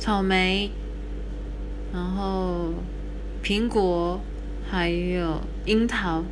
草莓然后苹果还有樱桃。